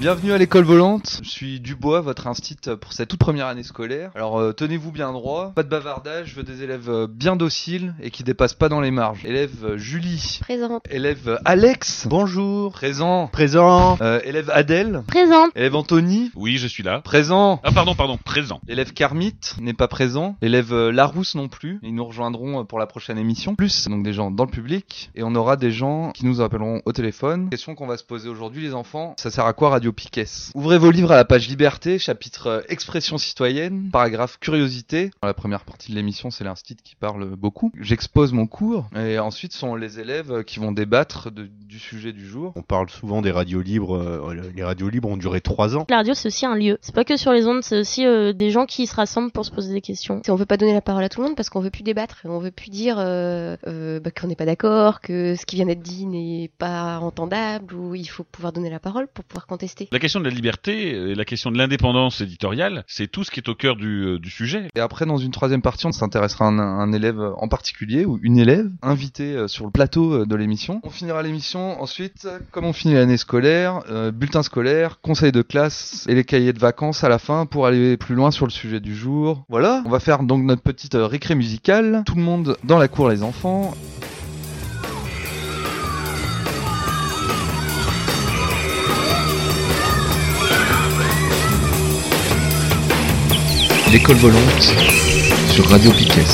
Bienvenue à l'école volante. Je suis Dubois, votre instit pour cette toute première année scolaire. Alors euh, tenez-vous bien droit, pas de bavardage, je veux des élèves euh, bien dociles et qui dépassent pas dans les marges. Élève euh, Julie. Présente. Élève euh, Alex. Bonjour. Présent. Présent. Euh, élève Adèle. Présente. Élève Anthony. Oui, je suis là. Présent. Ah pardon, pardon, présent. L'élève Carmit n'est pas présent. L'élève euh, Larousse non plus. Ils nous rejoindront pour la prochaine émission. Plus donc des gens dans le public et on aura des gens qui nous appelleront au téléphone. Question qu'on va se poser aujourd'hui les enfants. Ça sert à quoi Radio Ouvrez vos livres à la page Liberté, chapitre euh, Expression citoyenne, paragraphe Curiosité. Dans la première partie de l'émission, c'est l'instit qui parle beaucoup. J'expose mon cours et ensuite sont les élèves euh, qui vont débattre de- sujet du jour. On parle souvent des radios libres. euh, les radios libres ont duré trois ans. La radio, c'est aussi un lieu. C'est pas que sur les ondes, c'est aussi euh, des gens qui se rassemblent pour se poser des questions. On veut pas donner la parole à tout le monde parce qu'on veut plus débattre, on veut plus dire euh, euh, bah, qu'on n'est pas d'accord, que ce qui vient d'être dit n'est pas entendable, ou il faut pouvoir donner la parole pour pouvoir contester. La question de la liberté et la question de l'indépendance éditoriale, c'est tout ce qui est au cœur du, du sujet. Et après, dans une troisième partie, on s'intéressera à un, un élève en particulier ou une élève invitée sur le plateau de l'émission. On finira l'émission ensuite, comme on finit l'année scolaire, euh, bulletin scolaire, conseil de classe et les cahiers de vacances à la fin pour aller plus loin sur le sujet du jour. Voilà, on va faire donc notre petite euh, récré musicale. Tout le monde dans la cour, les enfants. L'école volante sur Radio Piquet.